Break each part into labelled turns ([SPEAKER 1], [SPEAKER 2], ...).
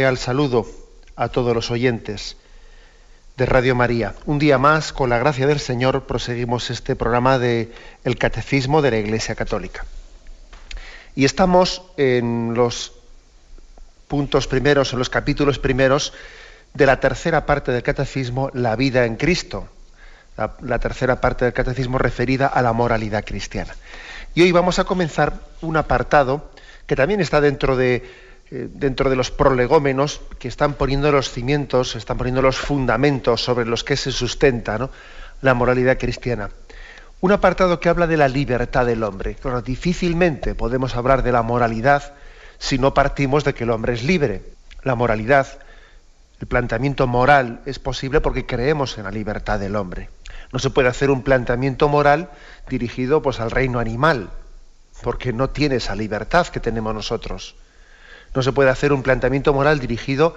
[SPEAKER 1] Cordial saludo a todos los oyentes de Radio María. Un día más, con la gracia del Señor, proseguimos este programa de El Catecismo de la Iglesia Católica. Y estamos en los puntos primeros, en los capítulos primeros de la tercera parte del Catecismo, la vida en Cristo. La, la tercera parte del Catecismo referida a la moralidad cristiana. Y hoy vamos a comenzar un apartado que también está dentro de dentro de los prolegómenos que están poniendo los cimientos, están poniendo los fundamentos sobre los que se sustenta la moralidad cristiana. Un apartado que habla de la libertad del hombre. Claro, difícilmente podemos hablar de la moralidad si no partimos de que el hombre es libre. La moralidad, el planteamiento moral es posible porque creemos en la libertad del hombre. No se puede hacer un planteamiento moral dirigido pues, al reino animal, porque no tiene esa libertad que tenemos nosotros. No se puede hacer un planteamiento moral dirigido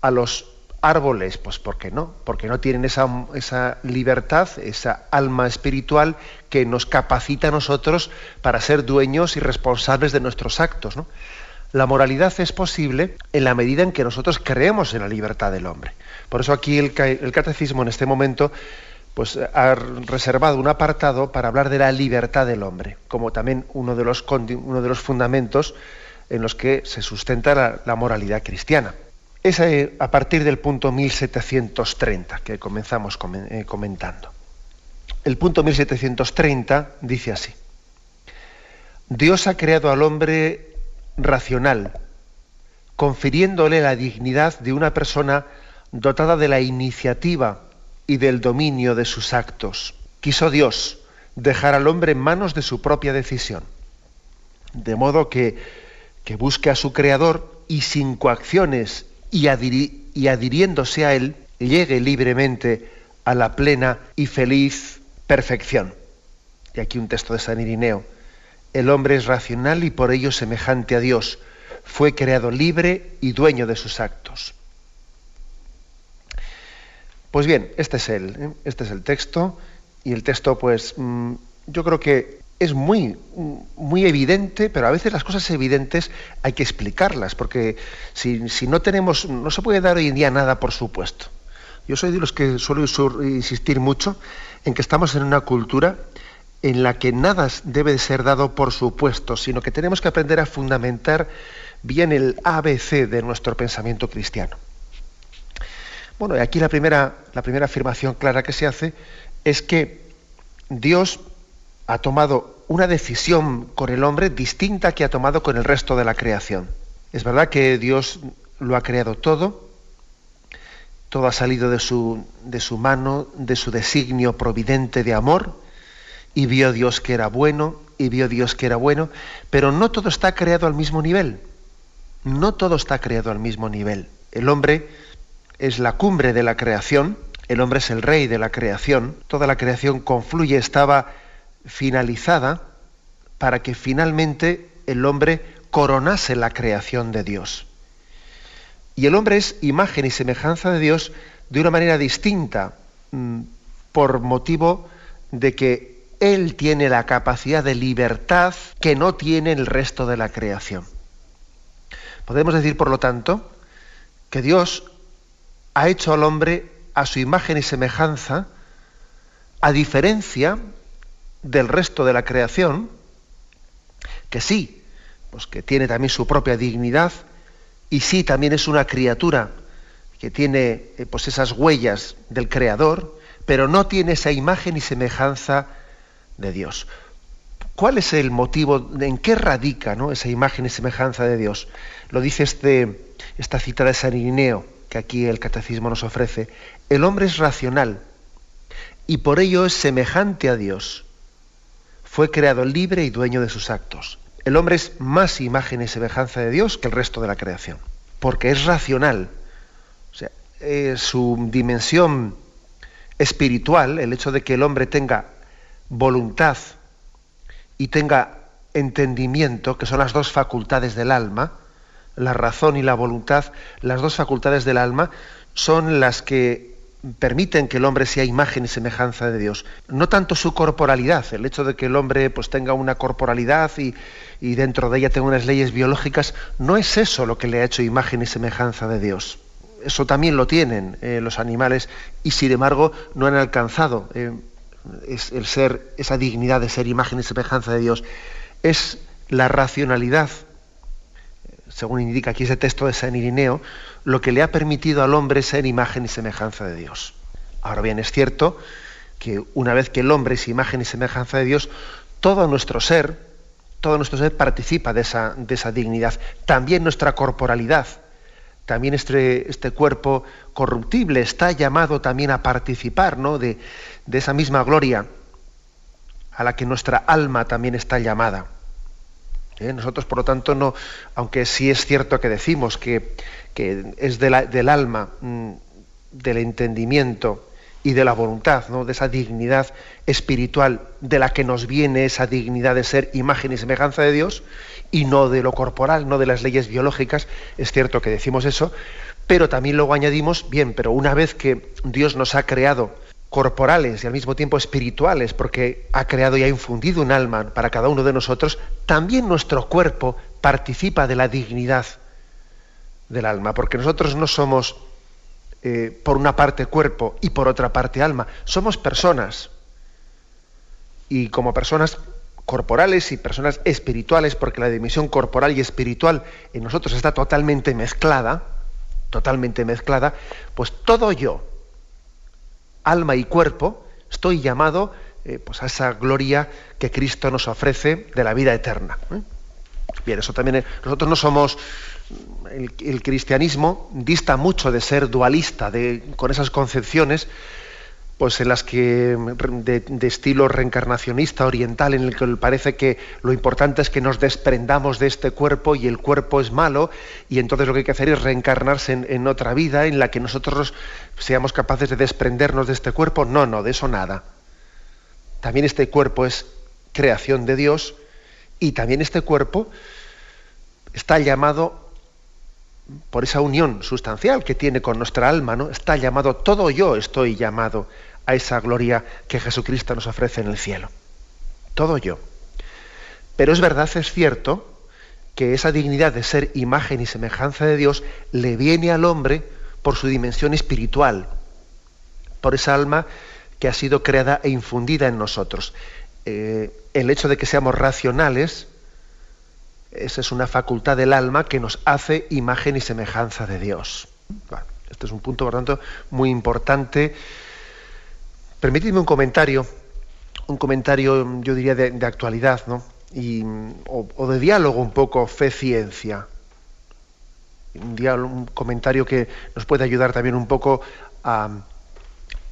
[SPEAKER 1] a los árboles, pues ¿por qué no? Porque no tienen esa, esa, libertad, esa alma espiritual que nos capacita a nosotros para ser dueños y responsables de nuestros actos. La moralidad es posible en la medida en que nosotros creemos en la libertad del hombre. Por eso aquí el, el catecismo en este momento pues, ha reservado un apartado para hablar de la libertad del hombre, como también uno de los, uno de los fundamentos en los que se sustenta la, moralidad cristiana. Es eh, a partir del punto 1730 que comenzamos eh, comentando. El punto 1730 dice así. Dios ha creado al hombre racional, confiriéndole la dignidad de una persona dotada de la iniciativa y del dominio de sus actos. Quiso Dios dejar al hombre en manos de su propia decisión. De modo que que busque a su Creador y sin coacciones y, y adhiriéndose a Él, llegue libremente a la plena y feliz perfección. Y aquí un texto de San Irineo. El hombre es racional y por ello semejante a Dios. Fue creado libre y dueño de sus actos. Pues bien, este es el, ¿eh? este es el texto y el texto, pues, mm, yo creo que es muy, muy evidente, pero a veces las cosas evidentes hay que explicarlas, porque si, no tenemos, no se puede dar hoy en día nada por supuesto. Yo soy de los que suelo insistir mucho en que estamos en una cultura en la que nada debe de ser dado por supuesto, sino que tenemos que aprender a fundamentar bien el ABC de nuestro pensamiento cristiano. Bueno, y aquí la primera, la primera afirmación clara que se hace es que Dios ha tomado una decisión con el hombre distinta que ha tomado con el resto de la creación. Es verdad que Dios lo ha creado todo, todo ha salido de su, de su mano, de su designio providente de amor, y vio Dios que era bueno, y vio Dios que era bueno, pero no todo está creado al mismo nivel. No todo está creado al mismo nivel. El hombre es la cumbre de la creación, el hombre es el rey de la creación, toda la creación confluye, estaba finalizada para que finalmente el hombre coronase la creación de Dios. Y el hombre es imagen y semejanza de Dios de una manera distinta, mm, por motivo de que Él tiene la capacidad de libertad que no tiene el resto de la creación. Podemos decir, por lo tanto, que Dios ha hecho al hombre a su imagen y semejanza, a diferencia del resto de la creación, que sí, pues que tiene también su propia dignidad, y sí también es una criatura que tiene eh, pues esas huellas del Creador, pero no tiene esa imagen y semejanza de Dios. ¿Cuál es el motivo, en qué radica ¿no? esa imagen y semejanza de Dios? Lo dice este, esta cita de San Irineo, que aquí el catecismo nos ofrece. El hombre es racional y por ello es semejante a Dios. Fue creado libre y dueño de sus actos. El hombre es más imagen y semejanza de Dios que el resto de la creación, porque es racional. O sea, su dimensión espiritual, el hecho de que el hombre tenga voluntad y tenga entendimiento, que son las dos facultades del alma, la razón y la voluntad, las dos facultades del alma, son las que permiten que el hombre sea imagen y semejanza de Dios. No tanto su corporalidad, el hecho de que el hombre pues, tenga una corporalidad y, dentro de ella tenga unas leyes biológicas, no es eso lo que le ha hecho imagen y semejanza de Dios. Eso también lo tienen eh, los animales y sin embargo no han alcanzado eh, el ser, esa dignidad de ser imagen y semejanza de Dios. Es la racionalidad, según indica aquí ese texto de San Irineo, lo que le ha permitido al hombre ser imagen y semejanza de Dios. Ahora bien, es cierto que una vez que el hombre es imagen y semejanza de Dios, todo nuestro ser, todo nuestro ser participa de esa, de esa dignidad. También nuestra corporalidad, también este, este, cuerpo corruptible está llamado también a participar ¿no? de, de esa misma gloria a la que nuestra alma también está llamada. ¿Eh? Nosotros, por lo tanto, no, aunque sí es cierto que decimos que, que es del alma, mm, del entendimiento y de la voluntad, ¿no? de esa dignidad espiritual de la que nos viene esa dignidad de ser imagen y semejanza de Dios, y no de lo corporal, no de las leyes biológicas, es cierto que decimos eso, pero también luego añadimos, bien, pero una vez que Dios nos ha creado corporales y al mismo tiempo espirituales, porque ha creado y ha infundido un alma para cada uno de nosotros, también nuestro cuerpo participa de la dignidad del alma, porque nosotros no somos eh, por una parte cuerpo y por otra parte alma, somos personas. Y como personas corporales y personas espirituales, porque la dimensión corporal y espiritual en nosotros está totalmente mezclada, totalmente mezclada, pues todo yo, alma y cuerpo, estoy llamado eh, pues a esa gloria que Cristo nos ofrece de la vida eterna. ¿eh? Bien, eso también nosotros no somos el, cristianismo dista mucho de ser dualista, de, con esas concepciones pues en las que de, estilo reencarnacionista oriental en el que parece que lo importante es que nos desprendamos de este cuerpo y el cuerpo es malo y entonces lo que hay que hacer es reencarnarse en, en otra vida en la que nosotros seamos capaces de desprendernos de este cuerpo. No no de eso nada. También este cuerpo es creación de Dios y también este cuerpo está llamado por esa unión sustancial que tiene con nuestra alma, ¿no? Está llamado, todo yo estoy llamado a esa gloria que Jesucristo nos ofrece en el cielo. Todo yo. Pero es verdad, es cierto, que esa dignidad de ser imagen y semejanza de Dios le viene al hombre por su dimensión espiritual, por esa alma que ha sido creada e infundida en nosotros. Eh, el hecho de que seamos racionales, esa es una facultad del alma que nos hace imagen y semejanza de Dios. este es un punto, por tanto, muy importante. Permitidme un comentario, un comentario, yo diría, de, actualidad, ¿no? Y, o, de diálogo un poco fe-ciencia. Un, un, comentario que nos puede ayudar también un poco a,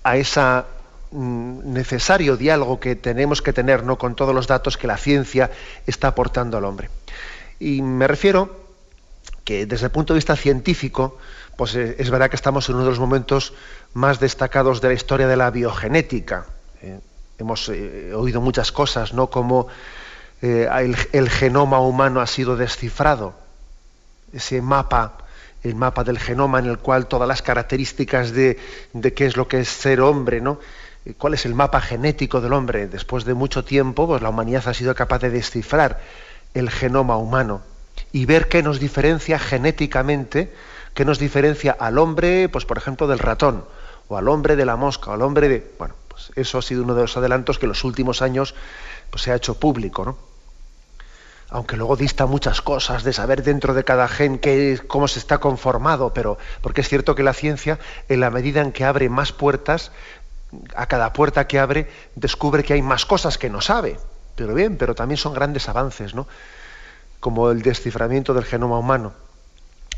[SPEAKER 1] a ese mm, necesario diálogo que tenemos que tener ¿no? con todos los datos que la ciencia está aportando al hombre. Y me refiero que desde el punto de vista científico, pues eh, es verdad que estamos en uno de los momentos más destacados de la historia de la biogenética. Eh, hemos eh, oído muchas cosas, ¿no? Como el, genoma humano ha sido descifrado, ese mapa, el mapa del genoma en el cual todas las características de, de qué es lo que es ser hombre, ¿no? ¿Cuál es el mapa genético del hombre? Después de mucho tiempo, pues la humanidad ha sido capaz de descifrar el genoma humano y ver qué nos diferencia genéticamente, qué nos diferencia al hombre, pues por ejemplo, del ratón, o al hombre de la mosca, o al hombre de. Bueno, pues eso ha sido uno de los adelantos que en los últimos años pues, se ha hecho público, ¿no? Aunque luego dista muchas cosas de saber dentro de cada gen qué, cómo se está conformado, pero porque es cierto que la ciencia, en la medida en que abre más puertas, a cada puerta que abre, descubre que hay más cosas que no sabe. Pero bien, pero también son grandes avances, ¿no? Como el desciframiento del genoma humano.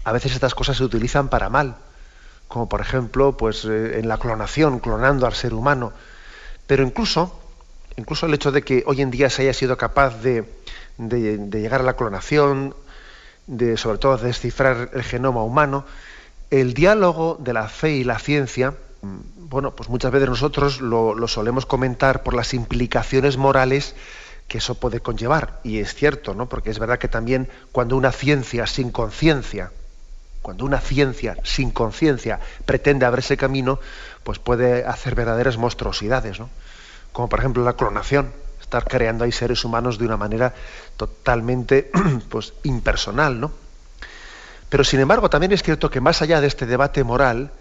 [SPEAKER 1] A veces estas cosas se utilizan para mal. como por ejemplo pues, eh, en la clonación, clonando al ser humano. Pero incluso, incluso el hecho de que hoy en día se haya sido capaz de, llegar a la clonación, de sobre todo descifrar el genoma humano, el diálogo de la fe y la ciencia, mm, bueno, pues muchas veces nosotros lo, lo solemos comentar por las implicaciones morales que eso puede conllevar. Y es cierto, ¿no? Porque es verdad que también cuando una ciencia sin conciencia, cuando una ciencia sin conciencia pretende abrirse camino, pues puede hacer verdaderas monstruosidades, ¿no? Como por ejemplo la clonación, estar creando ahí seres humanos de una manera totalmente pues, impersonal, ¿no? Pero sin embargo, también es cierto que más allá de este debate moral,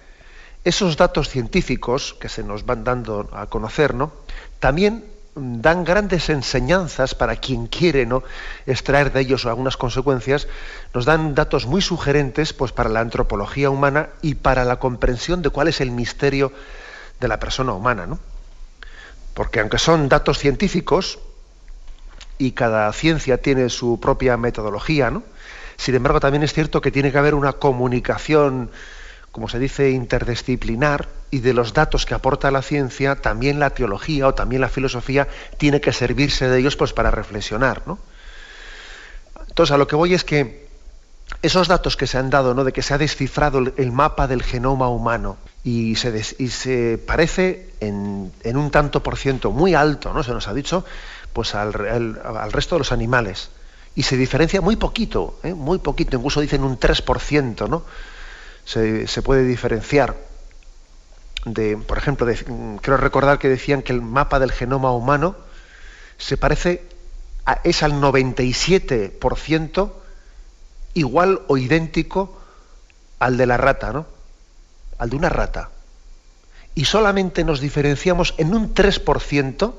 [SPEAKER 1] esos datos científicos que se nos van dando a conocer, ¿no? También dan grandes enseñanzas para quien quiere ¿no? extraer de ellos algunas consecuencias, nos dan datos muy sugerentes pues, para la antropología humana y para la comprensión de cuál es el misterio de la persona humana. ¿no? Porque aunque son datos científicos y cada ciencia tiene su propia metodología, ¿no? sin embargo también es cierto que tiene que haber una comunicación como se dice, interdisciplinar y de los datos que aporta la ciencia, también la teología o también la filosofía tiene que servirse de ellos pues, para reflexionar. ¿no? Entonces, a lo que voy es que esos datos que se han dado, ¿no? de que se ha descifrado el, mapa del genoma humano y se, y se parece en, un tanto por ciento muy alto, ¿no? se nos ha dicho, pues al, al, resto de los animales. Y se diferencia muy poquito, ¿eh? muy poquito, incluso dicen un 3%, ¿no? Se, puede diferenciar de, por ejemplo, quiero recordar que decían que el mapa del genoma humano se parece es al 97% igual o idéntico al de la rata, ¿no? Al de una rata. Y solamente nos diferenciamos en un 3%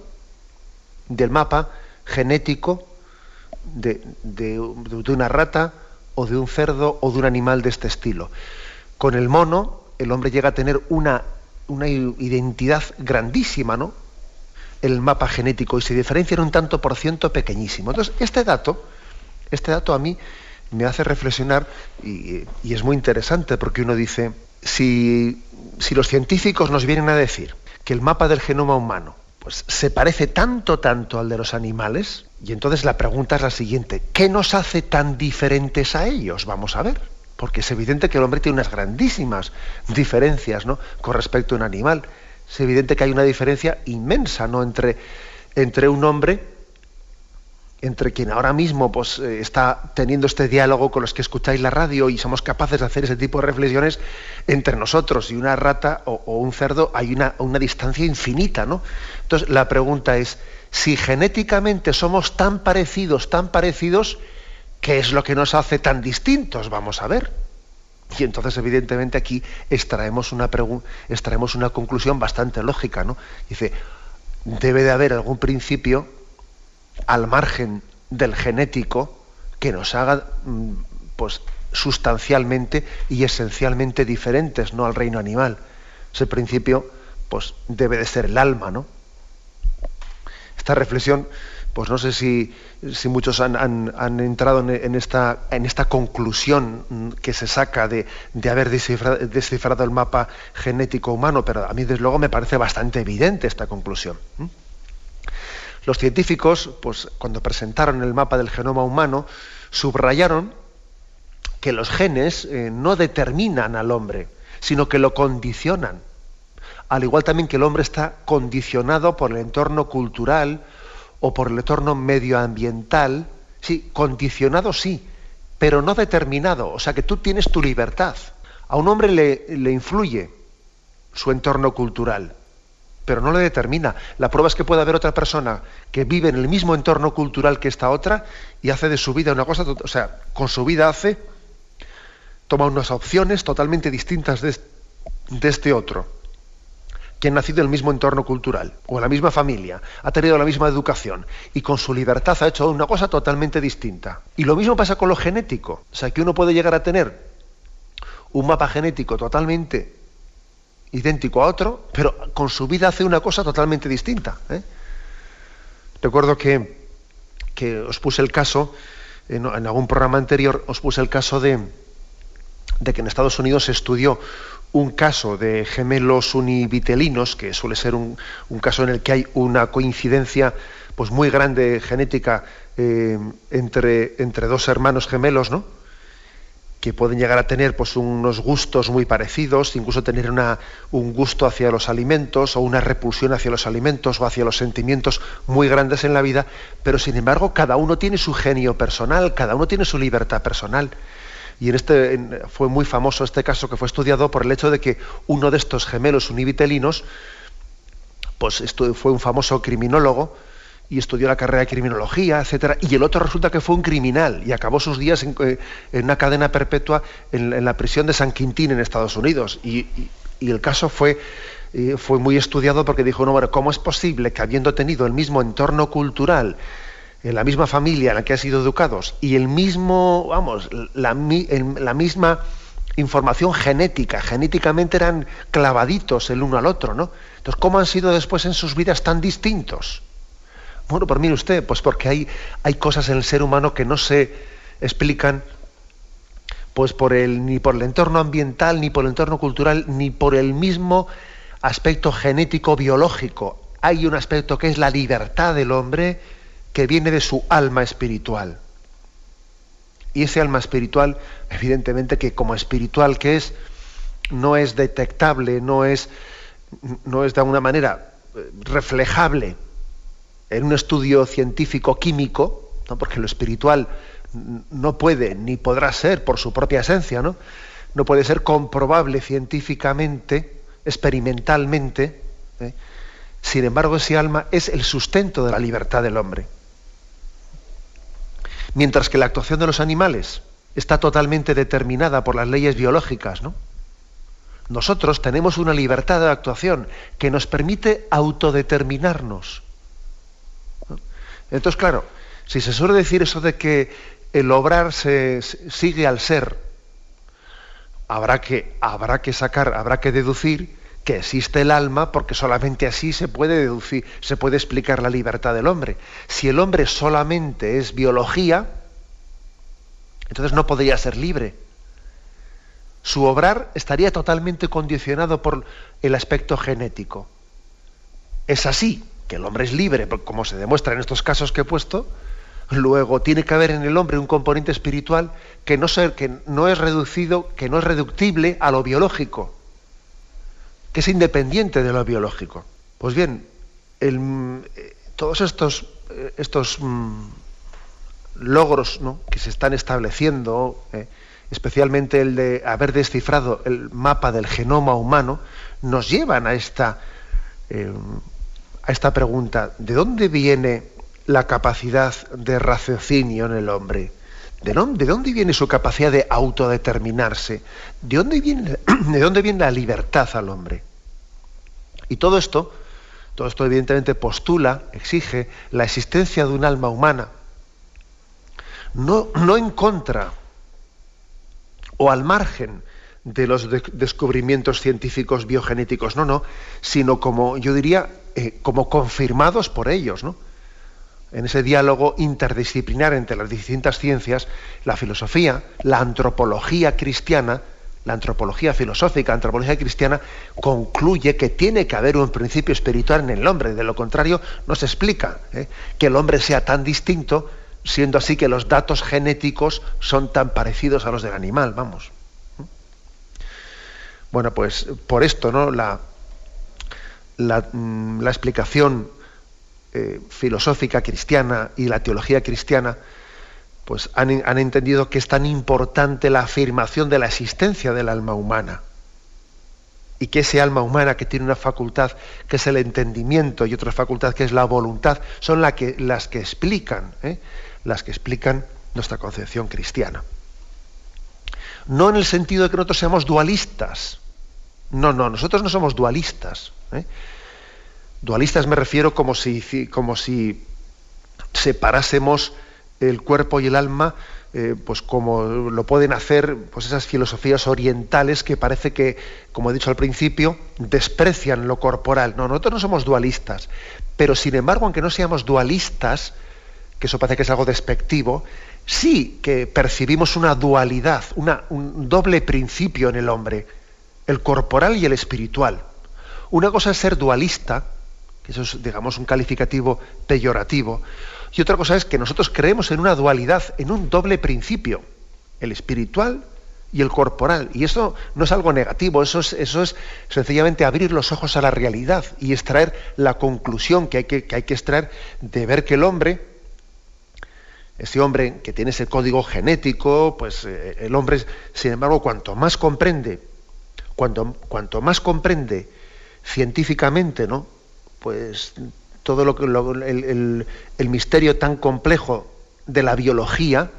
[SPEAKER 1] del mapa genético de, de, de, una rata o de un cerdo o de un animal de este estilo. Con el mono, el hombre llega a tener una, identidad grandísima, ¿no? El mapa genético y se diferencia en un tanto por ciento pequeñísimo. Entonces, este dato, este dato a mí me hace reflexionar y, es muy interesante porque uno dice, si, si, los científicos nos vienen a decir que el mapa del genoma humano pues, se parece tanto, tanto al de los animales, y entonces la pregunta es la siguiente, ¿qué nos hace tan diferentes a ellos? Vamos a ver porque es evidente que el hombre tiene unas grandísimas diferencias ¿no? con respecto a un animal. Es evidente que hay una diferencia inmensa ¿no? entre, entre un hombre, entre quien ahora mismo pues, eh, está teniendo este diálogo con los que escucháis la radio y somos capaces de hacer ese tipo de reflexiones, entre nosotros y una rata o, un cerdo hay una, una distancia infinita. ¿no? Entonces la pregunta es, si genéticamente somos tan parecidos, tan parecidos, ¿Qué es lo que nos hace tan distintos? Vamos a ver. Y entonces, evidentemente, aquí extraemos una, extraemos una conclusión bastante lógica, ¿no? Dice, debe de haber algún principio al margen del genético que nos haga mm, pues sustancialmente y esencialmente diferentes ¿no? al reino animal. Ese principio pues debe de ser el alma, ¿no? Esta reflexión pues no sé si, muchos han, entrado en, esta, conclusión que se saca de, haber descifrado, el mapa genético humano, pero a mí desde luego me parece bastante evidente esta conclusión. Los científicos, pues cuando presentaron el mapa del genoma humano, subrayaron que los genes eh, no determinan al hombre, sino que lo condicionan. Al igual también que el hombre está condicionado por el entorno cultural, o por el entorno medioambiental, sí, condicionado sí, pero no determinado. O sea que tú tienes tu libertad. A un hombre le, le influye su entorno cultural, pero no le determina. La prueba es que puede haber otra persona que vive en el mismo entorno cultural que esta otra y hace de su vida una cosa, o sea, con su vida hace, toma unas opciones totalmente distintas de, de este otro que han nacido en el mismo entorno cultural o en la misma familia, ha tenido la misma educación y con su libertad ha hecho una cosa totalmente distinta. Y lo mismo pasa con lo genético. O sea, que uno puede llegar a tener un mapa genético totalmente idéntico a otro, pero con su vida hace una cosa totalmente distinta. ¿eh? Recuerdo que, que, os puse el caso, en algún programa anterior os puse el caso de, de que en Estados Unidos se estudió un caso de gemelos univitelinos, que suele ser un, caso en el que hay una coincidencia pues muy grande genética eh, entre, entre dos hermanos gemelos, ¿no? que pueden llegar a tener pues, unos gustos muy parecidos, incluso tener una, un gusto hacia los alimentos o una repulsión hacia los alimentos o hacia los sentimientos muy grandes en la vida, pero sin embargo cada uno tiene su genio personal, cada uno tiene su libertad personal. Y en este fue muy famoso este caso que fue estudiado por el hecho de que uno de estos gemelos univitelinos, pues fue un famoso criminólogo, y estudió la carrera de criminología, etcétera, y el otro resulta que fue un criminal y acabó sus días en, eh, una cadena perpetua en, la prisión de San Quintín en Estados Unidos. Y, el caso fue, eh, fue muy estudiado porque dijo, no, bueno, ¿cómo es posible que habiendo tenido el mismo entorno cultural, en la misma familia en la que han sido educados y el mismo, vamos, la, la misma información genética, genéticamente eran clavaditos el uno al otro, ¿no? Entonces, ¿cómo han sido después en sus vidas tan distintos? Bueno, por mí usted, pues porque hay, hay cosas en el ser humano que no se explican pues por el, ni por el entorno ambiental, ni por el entorno cultural, ni por el mismo aspecto genético biológico. Hay un aspecto que es la libertad del hombre que viene de su alma espiritual. Y ese alma espiritual, evidentemente que como espiritual que es, no es detectable, no es, no es de alguna manera eh, reflejable en un estudio científico químico, ¿no? porque lo espiritual no puede ni podrá ser por su propia esencia, ¿no? no puede ser comprobable científicamente, experimentalmente. ¿eh? Sin embargo, ese alma es el sustento de la libertad del hombre. Mientras que la actuación de los animales está totalmente determinada por las leyes biológicas, ¿no? Nosotros tenemos una libertad de actuación que nos permite autodeterminarnos. Entonces, claro, si se suele decir eso de que el obrar se, sigue al ser, habrá que, habrá que sacar, habrá que deducir que existe el alma, porque solamente así se puede deducir, se puede explicar la libertad del hombre. Si el hombre solamente es biología, entonces no podría ser libre. Su obrar estaría totalmente condicionado por el aspecto genético. Es así, que el hombre es libre, como se demuestra en estos casos que he puesto, luego tiene que haber en el hombre un componente espiritual que no, ser, que no es reducido, que no es reductible a lo biológico, que es independiente de lo biológico. Pues bien, todos estos, estos mm, logros que se están estableciendo, eh, especialmente el de haber descifrado el mapa del genoma humano, nos llevan eh, a esta pregunta, ¿de dónde viene la capacidad de raciocinio en el hombre? ¿De dónde, ¿De dónde, viene su capacidad de autodeterminarse? ¿De dónde, viene, ¿De dónde viene la libertad al hombre? Y todo esto, todo esto evidentemente postula, exige la existencia de un alma humana, no, no en contra o al margen de los descubrimientos científicos biogenéticos, no, no, sino como yo diría, eh, como confirmados por ellos, ¿no? En ese diálogo interdisciplinar entre las distintas ciencias, la filosofía, la antropología cristiana, la antropología filosófica, la antropología cristiana, concluye que tiene que haber un principio espiritual en el hombre. De lo contrario, no se explica ¿eh? que el hombre sea tan distinto, siendo así que los datos genéticos son tan parecidos a los del animal, vamos. Bueno, pues por esto, ¿no? La, la, mm, explicación eh, filosófica cristiana y la teología cristiana, pues han, entendido que es tan importante la afirmación de la existencia del alma humana y que ese alma humana que tiene una facultad que es el entendimiento y otra facultad que es la voluntad son la que, las que explican ¿eh? las que explican nuestra concepción cristiana no en el sentido de que nosotros seamos dualistas no, no, nosotros no somos dualistas. ¿eh? Dualistas me refiero como si, como si separásemos el cuerpo y el alma, eh, pues como lo pueden hacer pues esas filosofías orientales que parece que, como he dicho al principio, desprecian lo corporal. No, nosotros no somos dualistas. Pero sin embargo, aunque no seamos dualistas, que eso parece que es algo despectivo, sí que percibimos una dualidad, un doble principio en el hombre el corporal y el espiritual. Una cosa es ser dualista, que eso es, digamos, un calificativo peyorativo, y otra cosa es que nosotros creemos en una dualidad, en un doble principio, el espiritual y el corporal. Y eso no es algo negativo, eso es, eso es sencillamente abrir los ojos a la realidad y extraer la conclusión que hay que, que hay que extraer de ver que el hombre, ese hombre que tiene ese código genético, pues eh, el hombre, sin embargo, cuanto más comprende, cuanto, cuanto más comprende científicamente, ¿no? Pues todo lo que el, misterio tan complejo de la biología,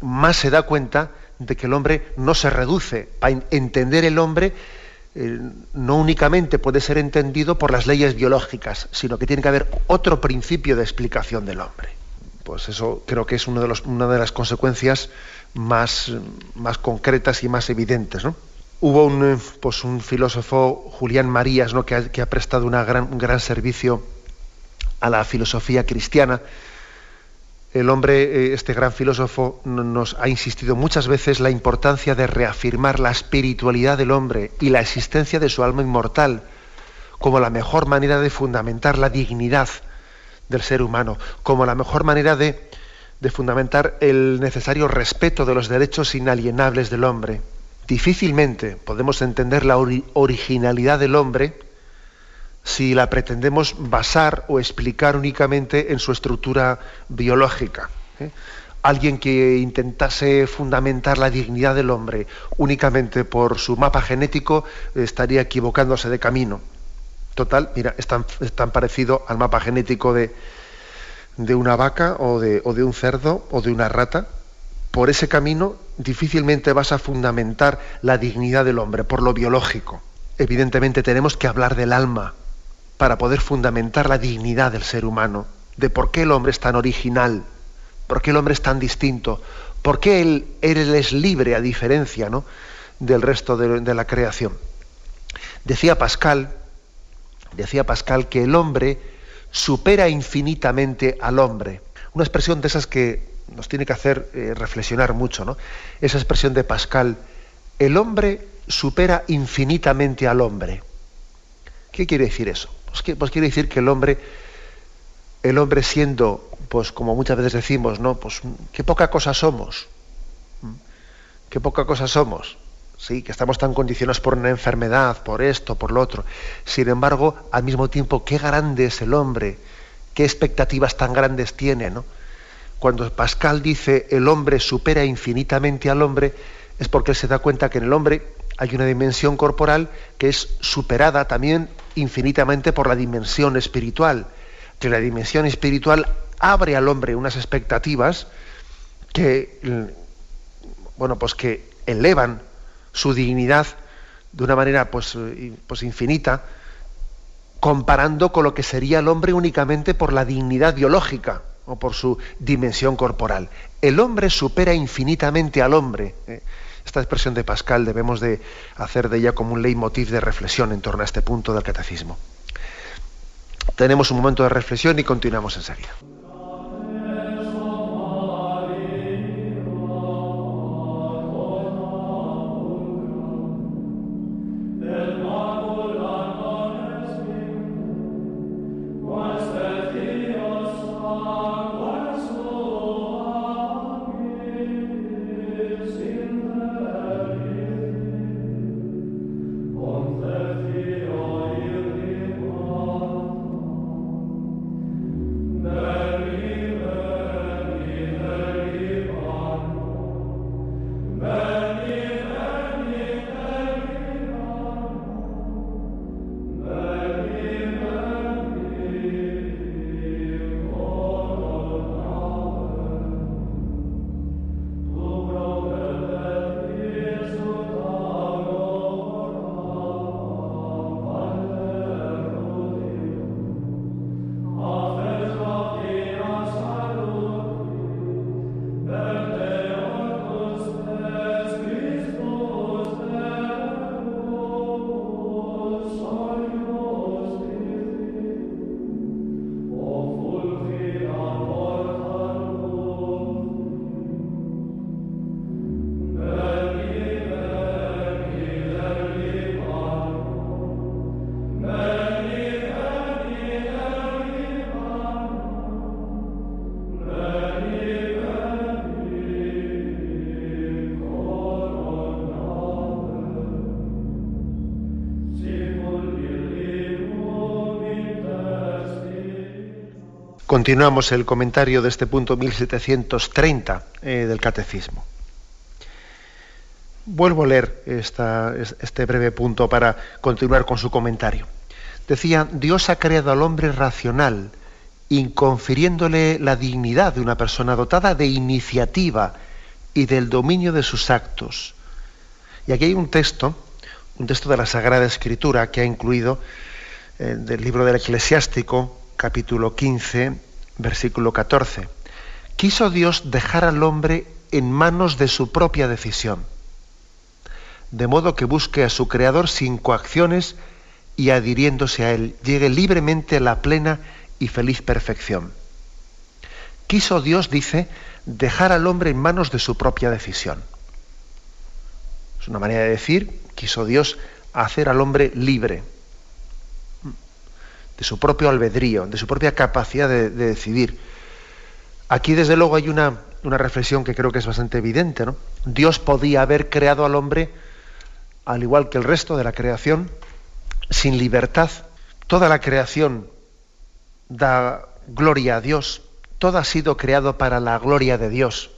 [SPEAKER 1] más se da cuenta de que el hombre no se reduce. Para entender el hombre eh, no únicamente puede ser entendido por las leyes biológicas, sino que tiene que haber otro principio de explicación del hombre. Pues eso creo que es uno de los, una de las consecuencias más, más concretas y más evidentes. Hubo un, eh, pues un filósofo, Julián Marías, ¿no? que, ha, prestado un gran servicio a la filosofía cristiana, el hombre, eh, este gran filósofo, nos ha insistido muchas veces la importancia de reafirmar la espiritualidad del hombre y la existencia de su alma inmortal como la mejor manera de fundamentar la dignidad del ser humano, como la mejor manera de, fundamentar el necesario respeto de los derechos inalienables del hombre. Difícilmente podemos entender la originalidad del hombre si la pretendemos basar o explicar únicamente en su estructura biológica. ¿eh? Alguien que intentase fundamentar la dignidad del hombre únicamente por su mapa genético estaría equivocándose de camino. Total, mira, es tan, parecido al mapa genético de, de una vaca o de, o de un cerdo o de una rata. Por ese camino difícilmente vas a fundamentar la dignidad del hombre, por lo biológico. Evidentemente tenemos que hablar del alma, para poder fundamentar la dignidad del ser humano, de por qué el hombre es tan original, por qué el hombre es tan distinto, por qué él, es libre a diferencia ¿no? del resto de, de la creación. Decía Pascal, decía Pascal que el hombre supera infinitamente al hombre. Una expresión de esas que nos tiene que hacer eh, reflexionar mucho, ¿no? Esa expresión de Pascal, el hombre supera infinitamente al hombre. ¿Qué quiere decir eso? Pues, pues, quiere decir que el hombre, el hombre siendo, pues como muchas veces decimos, ¿no? Pues qué poca cosa somos. Qué poca cosa somos. Sí, que estamos tan condicionados por una enfermedad, por esto, por lo otro. Sin embargo, al mismo tiempo, qué grande es el hombre, qué expectativas tan grandes tiene, ¿no? Cuando Pascal dice el hombre supera infinitamente al hombre, es porque él se da cuenta que en el hombre hay una dimensión corporal que es superada también infinitamente por la dimensión espiritual, que la dimensión espiritual abre al hombre unas expectativas que, bueno, pues que elevan su dignidad de una manera pues, pues infinita, comparando con lo que sería el hombre únicamente por la dignidad biológica o por su dimensión corporal. El hombre supera infinitamente al hombre. ¿eh? Esta expresión de Pascal debemos de hacer de ella como un leitmotiv de reflexión en torno a este punto del catecismo. Tenemos un momento de reflexión y continuamos enseguida. Continuamos el comentario de este punto 1730 eh, del Catecismo. Vuelvo a leer este breve punto para continuar con su comentario. Decía, Dios ha creado al hombre racional, inconfiriéndole la dignidad de una persona dotada de iniciativa y del dominio de sus actos. Y aquí hay un texto, un texto de la Sagrada Escritura que ha incluido eh, del libro del Eclesiástico, capítulo 15, versículo 14. Quiso Dios dejar al hombre en manos de su propia decisión, de modo que busque a su Creador sin coacciones y adhiriéndose a Él, llegue libremente a la plena y feliz perfección. Quiso Dios, dice, dejar al hombre en manos de su propia decisión. Es una manera de decir, quiso Dios hacer al hombre libre de su propio albedrío, de su propia capacidad de, decidir. Aquí, desde luego, hay una, una, reflexión que creo que es bastante evidente. ¿no? Dios podía haber creado al hombre, al igual que el resto de la creación, sin libertad. Toda la creación da gloria a Dios. Todo ha sido creado para la gloria de Dios.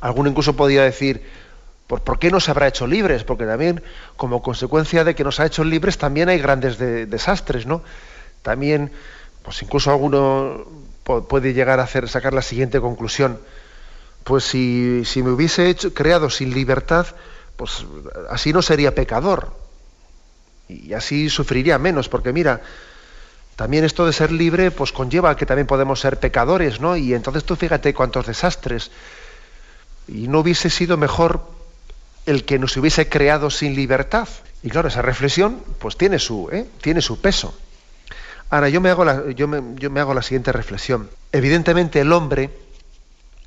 [SPEAKER 1] Alguno incluso podría decir, ¿Por, qué nos habrá hecho libres? Porque también, como consecuencia de que nos ha hecho libres, también hay grandes desastres, ¿no? También, pues incluso alguno puede llegar a sacar la siguiente conclusión. Pues si, si me hubiese hecho, creado sin libertad, pues así no sería pecador. Y así sufriría menos, porque mira, también esto de ser libre, pues conlleva que también podemos ser pecadores, ¿no? Y entonces tú fíjate cuántos desastres. Y no hubiese sido mejor el que nos hubiese creado sin libertad. Y claro, esa reflexión pues tiene su, ¿eh? tiene su peso. Ahora, yo me, hago la, yo, me, yo me hago la siguiente reflexión. Evidentemente el hombre,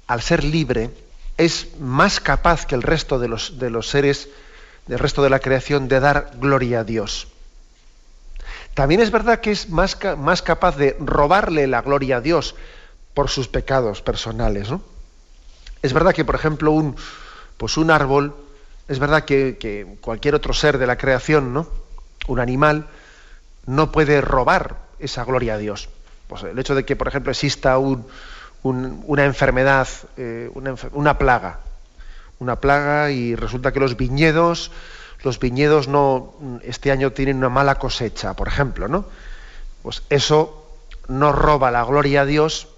[SPEAKER 1] al ser libre, es más capaz que el resto de los, de los seres, del resto de la creación, de dar gloria a Dios. También es verdad que es más, más capaz de robarle la gloria a Dios por sus pecados personales. ¿no? Es verdad que, por ejemplo, un, pues un árbol es verdad que, cualquier otro ser de la creación, ¿no? Un animal, no puede robar esa gloria a Dios. Pues el hecho de que, por ejemplo, exista una enfermedad, eh, una, plaga, una plaga y resulta que los viñedos, los viñedos no, este año tienen una mala cosecha, por ejemplo, ¿no? Pues eso no roba la gloria a Dios,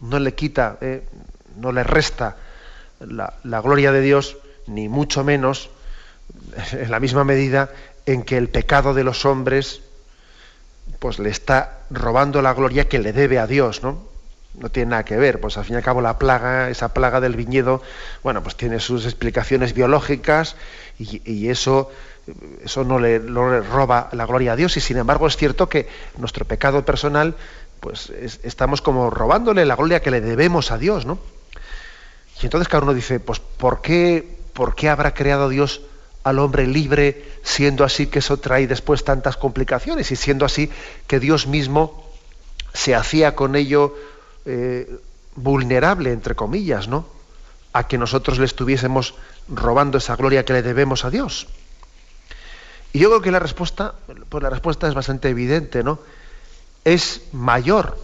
[SPEAKER 1] no le quita, eh, no le resta la, la gloria de Dios, ni mucho menos en la misma medida en que el pecado de los hombres pues le está robando la gloria que le debe a Dios, ¿no? No tiene nada que ver, pues al fin y al cabo la plaga, esa plaga del viñedo, bueno, pues tiene sus explicaciones biológicas y, eso, eso no le, roba la gloria a Dios y sin embargo es cierto que nuestro pecado personal, pues estamos como robándole la gloria que le debemos a Dios, ¿no? Y entonces cada uno dice, pues ¿por qué ¿por qué habrá creado Dios al hombre libre, siendo así que eso trae después tantas complicaciones y siendo así que Dios mismo se hacía con ello eh, vulnerable, entre comillas, ¿no? A que nosotros le estuviésemos robando esa gloria que le debemos a Dios. Y yo creo que la respuesta, pues la respuesta es bastante evidente, ¿no? Es mayor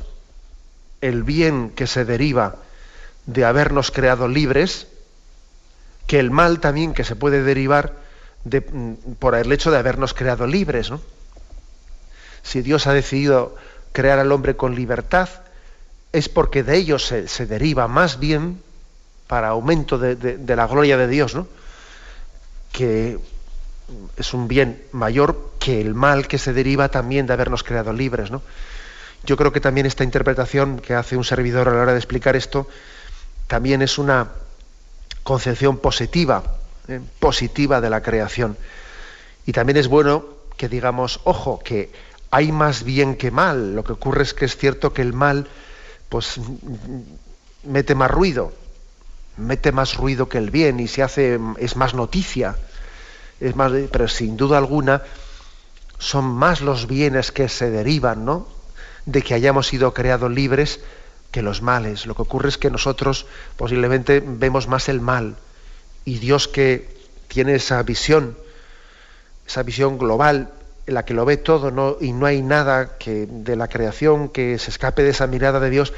[SPEAKER 1] el bien que se deriva de habernos creado libres que el mal también que se puede derivar de, mm, por el hecho de habernos creado libres. ¿no? Si Dios ha decidido crear al hombre con libertad, es porque de ello se, deriva más bien, para aumento de, la gloria de Dios, ¿no? que es un bien mayor que el mal que se deriva también de habernos creado libres. ¿no? Yo creo que también esta interpretación que hace un servidor a la hora de explicar esto, también es una, concepción positiva, eh, positiva de la creación. Y también es bueno que digamos, ojo, que hay más bien que mal. Lo que ocurre es que es cierto que el mal, pues, mete más ruido, mete más ruido que el bien y se hace, es más noticia. Es más, pero sin duda alguna son más los bienes que se derivan, ¿no? De que hayamos sido creados libres que los males. Lo que ocurre es que nosotros posiblemente vemos más el mal y Dios que tiene esa visión, esa visión global la que lo ve todo y no hay nada que, de la creación que se escape de esa mirada de Dios,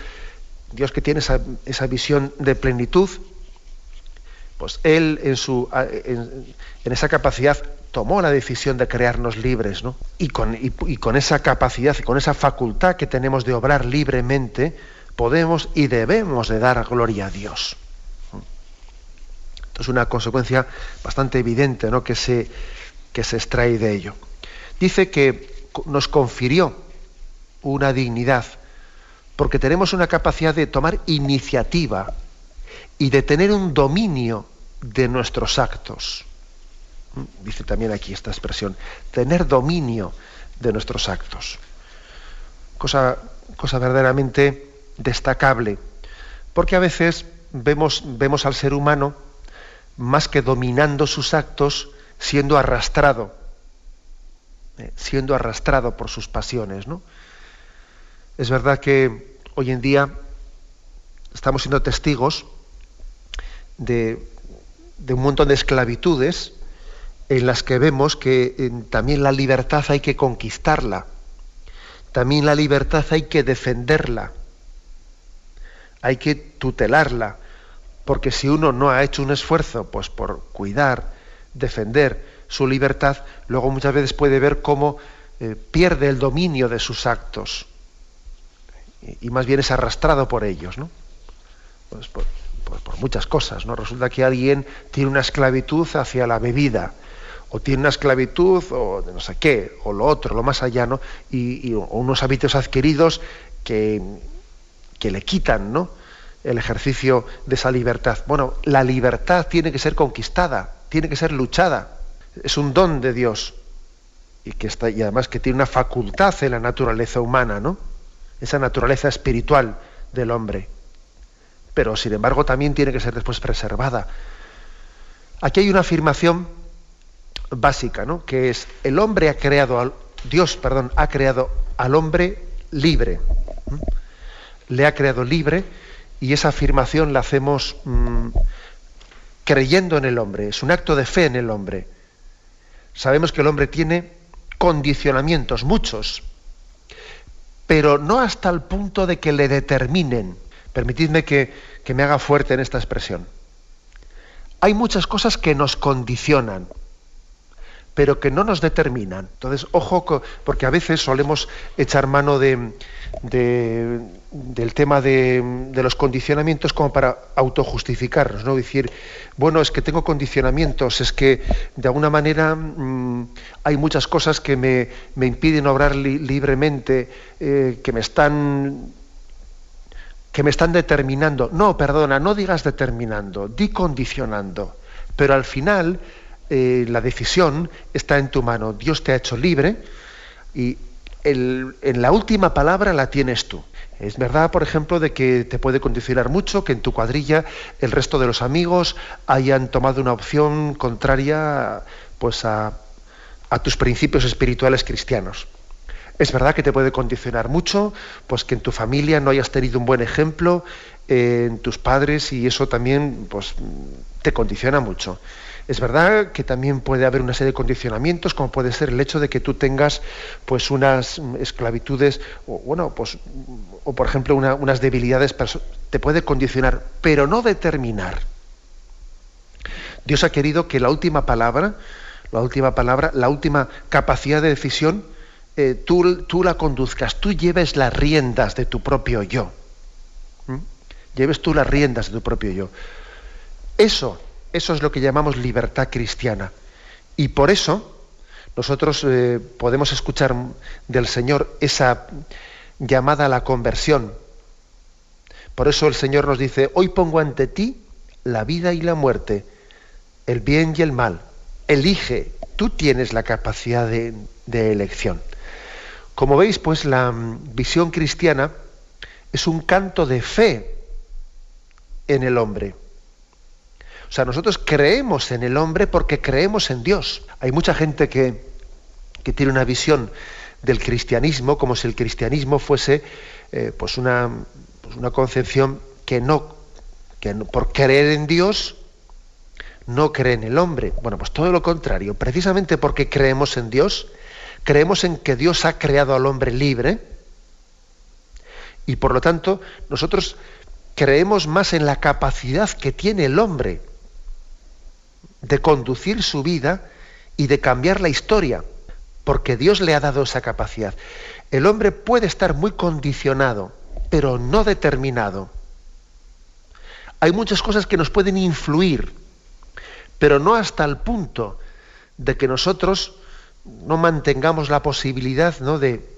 [SPEAKER 1] Dios que tiene esa, visión de plenitud, pues Él en, su, en, esa capacidad tomó la decisión de crearnos libres, ¿no? Y con, y con esa capacidad y con esa facultad que tenemos de obrar libremente, podemos y debemos de dar gloria a Dios. Es una consecuencia bastante evidente ¿no? que, se, que se extrae de ello. Dice que nos confirió una dignidad porque tenemos una capacidad de tomar iniciativa y de tener un dominio de nuestros actos. ¿Mm? Dice también aquí esta expresión, tener dominio de nuestros actos. Cosa, cosa verdaderamente destacable, porque a veces vemos, vemos al ser humano más que dominando sus actos, siendo arrastrado, eh, siendo arrastrado por sus pasiones. ¿no? Es verdad que hoy en día estamos siendo testigos de, un montón de esclavitudes en las que vemos que también la libertad hay que conquistarla, también la libertad hay que defenderla, hay que tutelarla, porque si uno no ha hecho un esfuerzo pues, por cuidar, defender su libertad, luego muchas veces puede ver cómo eh, pierde el dominio de sus actos y, más bien es arrastrado por ellos, ¿no? Pues por, muchas cosas, ¿no? Resulta que alguien tiene una esclavitud hacia la bebida, o tiene una esclavitud, o no sé qué, o lo otro, lo más allá, ¿no? Y, unos hábitos adquiridos que, que le quitan, ¿no? el ejercicio de esa libertad. Bueno, la libertad tiene que ser conquistada, tiene que ser luchada. Es un don de Dios y que está y además que tiene una facultad en la naturaleza humana, ¿no? Esa naturaleza espiritual del hombre. Pero sin embargo también tiene que ser después preservada. Aquí hay una afirmación básica, ¿no? Que es el hombre ha creado al Dios, perdón, ha creado al hombre libre. Le ha creado libre y esa afirmación la hacemos mm, creyendo en el hombre, es un acto de fe en el hombre. Sabemos que el hombre tiene condicionamientos, muchos, pero no hasta el punto de que le determinen. Permitidme que, que me haga fuerte en esta expresión. Hay muchas cosas que nos condicionan, pero que no nos determinan. Entonces, ojo, porque a veces solemos echar mano de, del tema de, los condicionamientos como para autojustificarnos, ¿no? Decir, bueno, es que tengo condicionamientos, es que de alguna manera mm, hay muchas cosas que me, impiden obrar libremente, eh, que me están que me están determinando. No, perdona, no digas determinando, di condicionando. Pero al final eh, la decisión está en tu mano. Dios te ha hecho libre y en la última palabra la tienes tú. Es verdad, por ejemplo, de que te puede condicionar mucho que en tu cuadrilla el resto de los amigos hayan tomado una opción contraria pues, a, tus principios espirituales cristianos. Es verdad que te puede condicionar mucho, pues que en tu familia no hayas tenido un buen ejemplo, en tus padres, y eso también pues, te condiciona mucho. Es verdad que también puede haber una serie de condicionamientos, como puede ser el hecho de que tú tengas pues unas esclavitudes, o bueno, pues, o por ejemplo unas debilidades, te puede condicionar, pero no determinar. Dios ha querido que la última palabra, la última palabra, la última capacidad de decisión, eh, tú, tú, la conduzcas, tú lleves las riendas de tu propio yo. Lleves tú las riendas de tu propio yo. Eso eso es lo que llamamos libertad cristiana. Y por eso nosotros eh, podemos escuchar del Señor esa llamada a la conversión. Por eso el Señor nos dice, hoy pongo ante ti la vida y la muerte, el bien y el mal. Elige, tú tienes la capacidad de, elección. Como veis, pues la mm, visión cristiana es un canto de fe en el hombre. O sea, nosotros creemos en el hombre porque creemos en Dios. Hay mucha gente que, tiene una visión del cristianismo como si el cristianismo fuese eh, pues una, pues una, concepción que no, que por creer en Dios no cree en el hombre. Bueno, pues todo lo contrario. Precisamente porque creemos en Dios, Creemos en que Dios ha creado al hombre libre y por lo tanto nosotros creemos más en la capacidad que tiene el hombre de conducir su vida y de cambiar la historia, porque Dios le ha dado esa capacidad. El hombre puede estar muy condicionado, pero no determinado. Hay muchas cosas que nos pueden influir, pero no hasta el punto de que nosotros no mantengamos la posibilidad ¿no? de,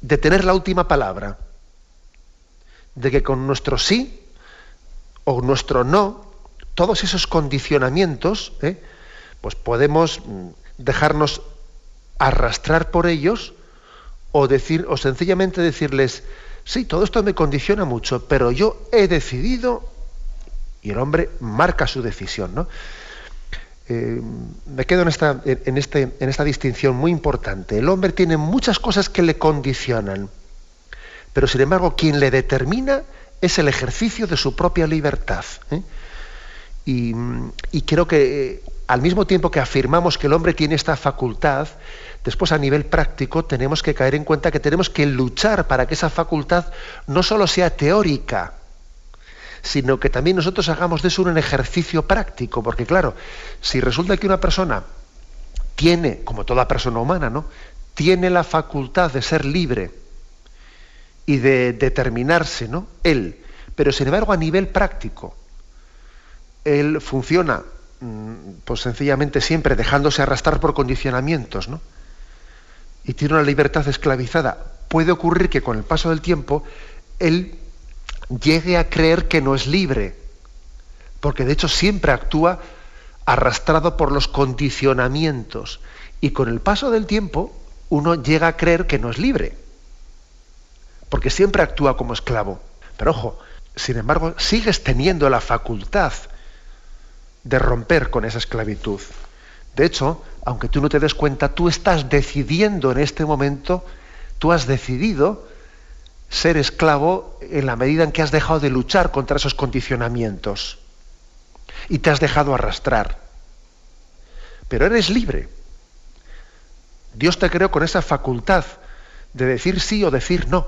[SPEAKER 1] de tener la última palabra, de que con nuestro sí o nuestro no, todos esos condicionamientos, ¿eh? pues podemos mm, dejarnos arrastrar por ellos o decir, o sencillamente decirles, sí, todo esto me condiciona mucho, pero yo he decidido, y el hombre marca su decisión, ¿no? Eh, me quedo en esta, en, este, en esta distinción muy importante. El hombre tiene muchas cosas que le condicionan, pero sin embargo quien le determina es el ejercicio de su propia libertad. ¿eh? Y, creo que eh, al mismo tiempo que afirmamos que el hombre tiene esta facultad, después a nivel práctico tenemos que caer en cuenta que tenemos que luchar para que esa facultad no solo sea teórica, sino que también nosotros hagamos de eso un ejercicio práctico, porque claro, si resulta que una persona tiene, como toda persona humana, ¿no? tiene la facultad de ser libre y de determinarse, ¿no? Él, pero sin embargo a nivel práctico, él funciona mm, pues sencillamente siempre dejándose arrastrar por condicionamientos, ¿no? Y tiene una libertad esclavizada. Puede ocurrir que con el paso del tiempo él llegue a creer que no es libre, porque de hecho siempre actúa arrastrado por los condicionamientos y con el paso del tiempo uno llega a creer que no es libre, porque siempre actúa como esclavo. Pero ojo, sin embargo, sigues teniendo la facultad de romper con esa esclavitud. De hecho, aunque tú no te des cuenta, tú estás decidiendo en este momento, tú has decidido ser esclavo en la medida en que has dejado de luchar contra esos condicionamientos y te has dejado arrastrar. Pero eres libre. Dios te creó con esa facultad de decir sí o decir no.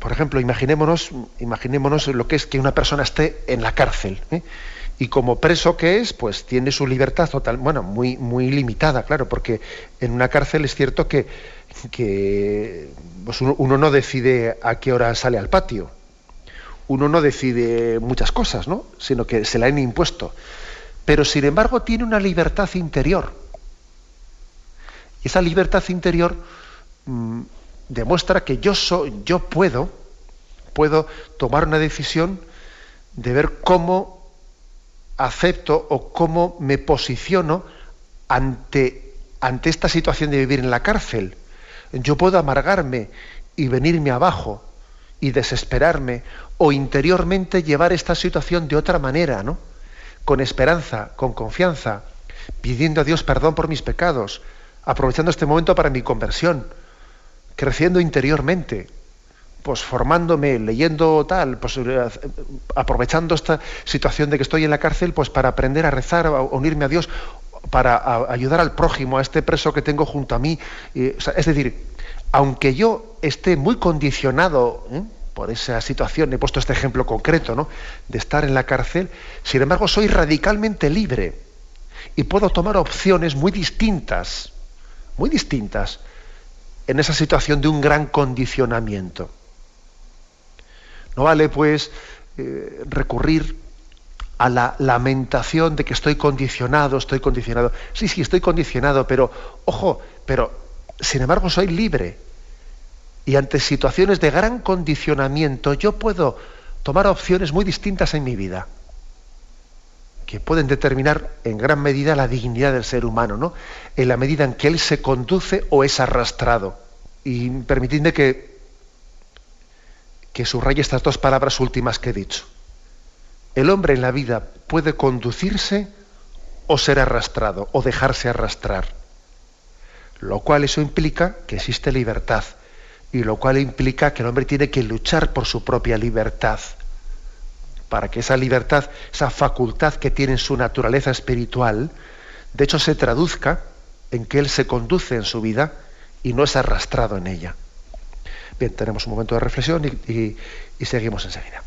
[SPEAKER 1] Por ejemplo, imaginémonos, imaginémonos lo que es que una persona esté en la cárcel. ¿eh? Y como preso que es, pues tiene su libertad total, bueno, muy, muy limitada, claro, porque en una cárcel es cierto que, que pues uno, no decide a qué hora sale al patio. Uno no decide muchas cosas, ¿no? Sino que se la han impuesto. Pero sin embargo tiene una libertad interior. Y esa libertad interior mm, demuestra que yo soy, yo puedo, puedo tomar una decisión de ver cómo acepto o cómo me posiciono ante, ante esta situación de vivir en la cárcel. Yo puedo amargarme y venirme abajo y desesperarme o interiormente llevar esta situación de otra manera, ¿no? Con esperanza, con confianza, pidiendo a Dios perdón por mis pecados, aprovechando este momento para mi conversión, creciendo interiormente, pues formándome, leyendo tal, pues eh, aprovechando esta situación de que estoy en la cárcel, pues para aprender a rezar, a unirme a Dios, para ayudar al prójimo, a este preso que tengo junto a mí. es decir, aunque yo esté muy condicionado ¿eh? por esa situación, he puesto este ejemplo concreto, ¿no? De estar en la cárcel, sin embargo soy radicalmente libre y puedo tomar opciones muy distintas, muy distintas, en esa situación de un gran condicionamiento. No vale, pues, eh, recurrir a la lamentación de que estoy condicionado, estoy condicionado. Sí, sí, estoy condicionado, pero, ojo, pero, sin embargo, soy libre. Y ante situaciones de gran condicionamiento, yo puedo tomar opciones muy distintas en mi vida, que pueden determinar en gran medida la dignidad del ser humano, ¿no? En la medida en que él se conduce o es arrastrado. Y permitidme que que subraye estas dos palabras últimas que he dicho. El hombre en la vida puede conducirse o ser arrastrado o dejarse arrastrar. Lo cual eso implica que existe libertad y lo cual implica que el hombre tiene que luchar por su propia libertad para que esa libertad, esa facultad que tiene en su naturaleza espiritual, de hecho se traduzca en que Él se conduce en su vida y no es arrastrado en ella. Bien, tenemos un momento de reflexión y, seguimos enseguida.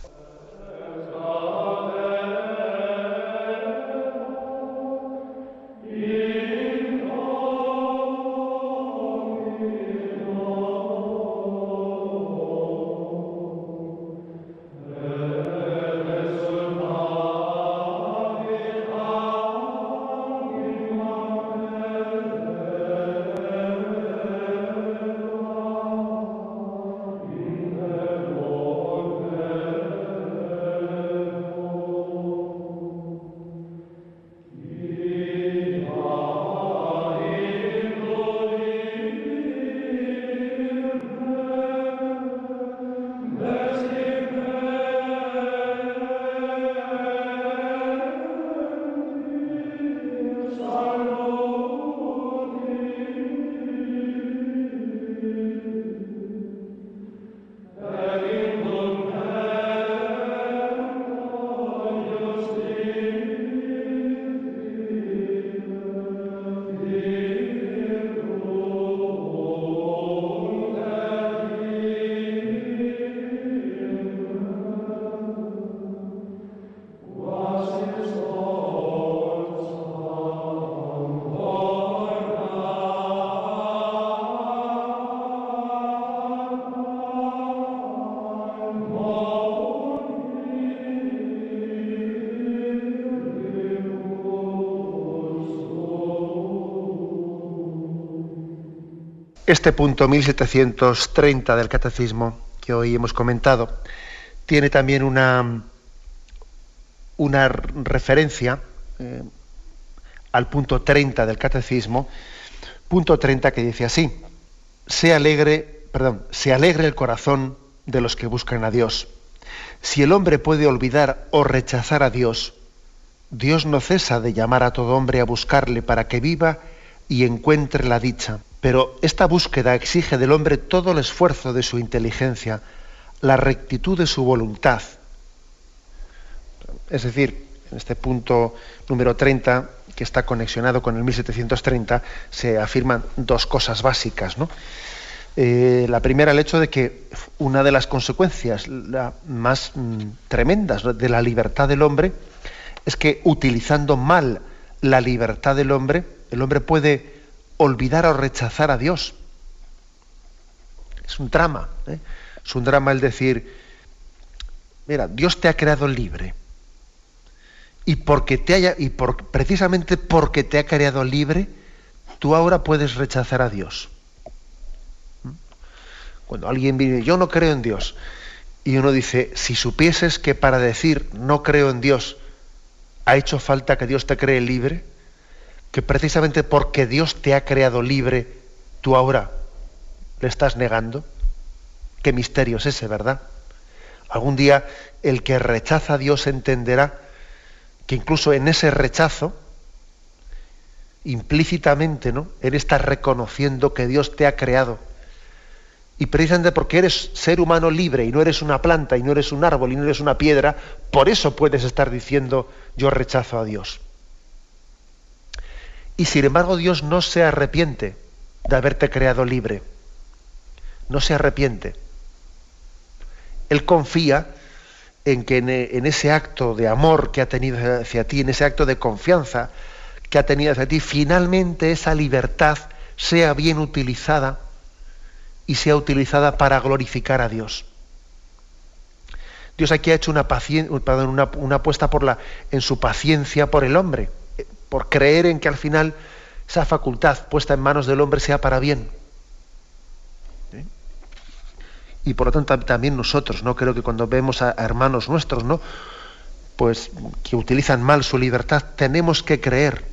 [SPEAKER 1] Este punto 1730 del Catecismo que hoy hemos comentado tiene también una, referencia eh, al punto 30 del Catecismo, punto 30 que dice así: se alegre, se alegre el corazón de los que buscan a Dios. Si el hombre puede olvidar o rechazar a Dios, Dios no cesa de llamar a todo hombre a buscarle para que viva y encuentre la dicha. Pero esta búsqueda exige del hombre todo el esfuerzo de su inteligencia, la rectitud de su voluntad. Es decir, en este punto número 30, que está conexionado con el 1730, se afirman dos cosas básicas. Eh, la primera, el hecho de que una de las consecuencias más mm, tremendas de la libertad del hombre es que utilizando mal la libertad del hombre, el hombre puede olvidar o rechazar a Dios. Es un drama, ¿eh? es un drama el decir, mira, Dios te ha creado libre. Y porque te haya, y por, precisamente porque te ha creado libre, tú ahora puedes rechazar a Dios. ¿Mm? Cuando alguien viene, yo no creo en Dios, y uno dice, si supieses que para decir no creo en Dios ha hecho falta que Dios te cree libre, que precisamente porque Dios te ha creado libre, tú ahora le estás negando? ¿Qué misterio es ese, verdad? Algún día el que rechaza a Dios entenderá que incluso en ese rechazo, implícitamente, ¿no? Él está reconociendo que Dios te ha creado. Y precisamente porque eres ser humano libre y no eres una planta y no eres un árbol y no eres una piedra, por eso puedes estar diciendo yo rechazo a Dios. Y sin embargo Dios no se arrepiente de haberte creado libre. No se arrepiente. Él confía en que en, ese acto de amor que ha tenido hacia ti, en ese acto de confianza que ha tenido hacia ti, finalmente esa libertad sea bien utilizada y sea utilizada para glorificar a Dios. Dios aquí ha hecho una, una, apuesta por la, en su paciencia por el hombre por creer en que al final esa facultad puesta en manos del hombre sea para bien. Y por lo tanto también nosotros, ¿no? Creo que cuando vemos a, hermanos nuestros, ¿no? Pues que utilizan mal su libertad, tenemos que creer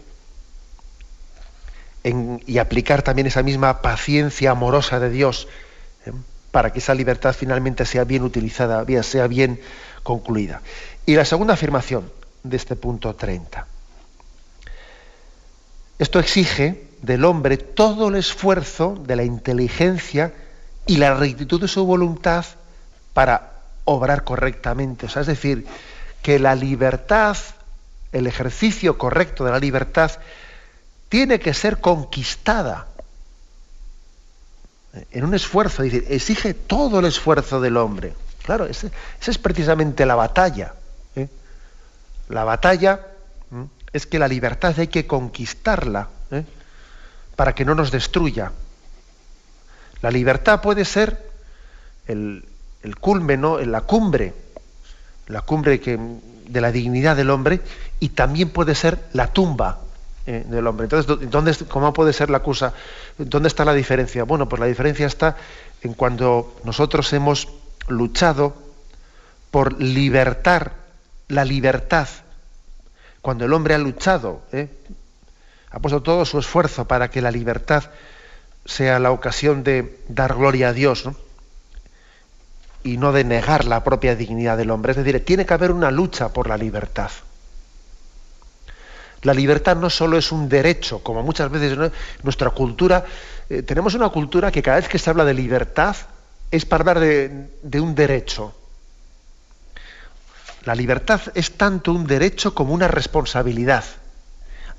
[SPEAKER 1] y aplicar también esa misma paciencia amorosa de Dios ¿eh? para que esa libertad finalmente sea bien utilizada, sea bien concluida. Y la segunda afirmación de este punto 30. Esto exige del hombre todo el esfuerzo de la inteligencia y la rectitud de su voluntad para obrar correctamente. O sea, es decir, que la libertad, el ejercicio correcto de la libertad, tiene que ser conquistada en un esfuerzo, exige todo el esfuerzo del hombre. Claro, esa es precisamente la batalla. ¿eh? La batalla es que la libertad hay que conquistarla ¿eh? para que no nos destruya. La libertad puede ser el, el culme, ¿no? la cumbre, la cumbre que, de la dignidad del hombre y también puede ser la tumba eh, del hombre. Entonces, ¿dónde, ¿cómo puede ser la cosa? ¿Dónde está la diferencia? Bueno, pues la diferencia está en cuando nosotros hemos luchado por libertar la libertad. Cuando el hombre ha luchado, ¿eh? ha puesto todo su esfuerzo para que la libertad sea la ocasión de dar gloria a Dios, y no de negar la propia dignidad del hombre. Es decir, tiene que haber una lucha por la libertad. La libertad no solo es un derecho, como muchas veces nuestra cultura, eh, tenemos una cultura que cada vez que se habla de libertad es para hablar de un derecho. La libertad es tanto un derecho como una responsabilidad.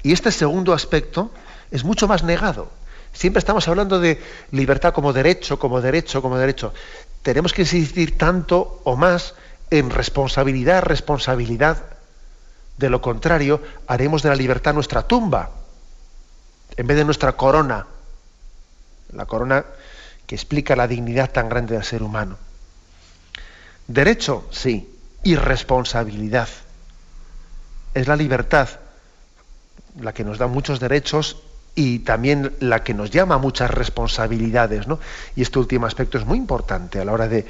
[SPEAKER 1] Y este segundo aspecto es mucho más negado. Siempre estamos hablando de libertad como derecho, como derecho, como derecho tenemos que insistir tanto o más en responsabilidad, responsabilidad. De lo contrario, haremos de la libertad nuestra tumba, en vez de nuestra corona. La corona que explica la dignidad tan grande del ser humano. Derecho, sí, y responsabilidad. Es la libertad la que nos da muchos derechos y también la que nos llama a muchas responsabilidades, ¿no? Y este último aspecto es muy importante a la hora de,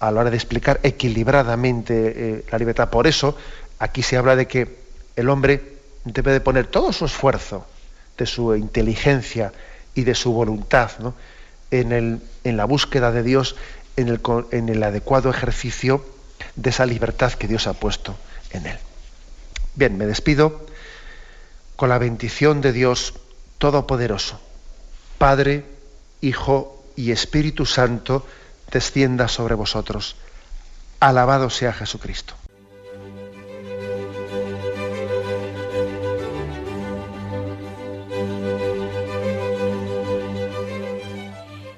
[SPEAKER 1] a la hora de explicar equilibradamente eh, la libertad. Por eso, aquí se habla de que el hombre debe de poner todo su esfuerzo, de su inteligencia y de su voluntad, ¿no? en, el, en la búsqueda de Dios, en el, en el adecuado ejercicio de esa libertad que Dios ha puesto en él. Bien, me despido con la bendición de Dios Todopoderoso, Padre, Hijo y Espíritu Santo, descienda sobre vosotros. Alabado sea Jesucristo.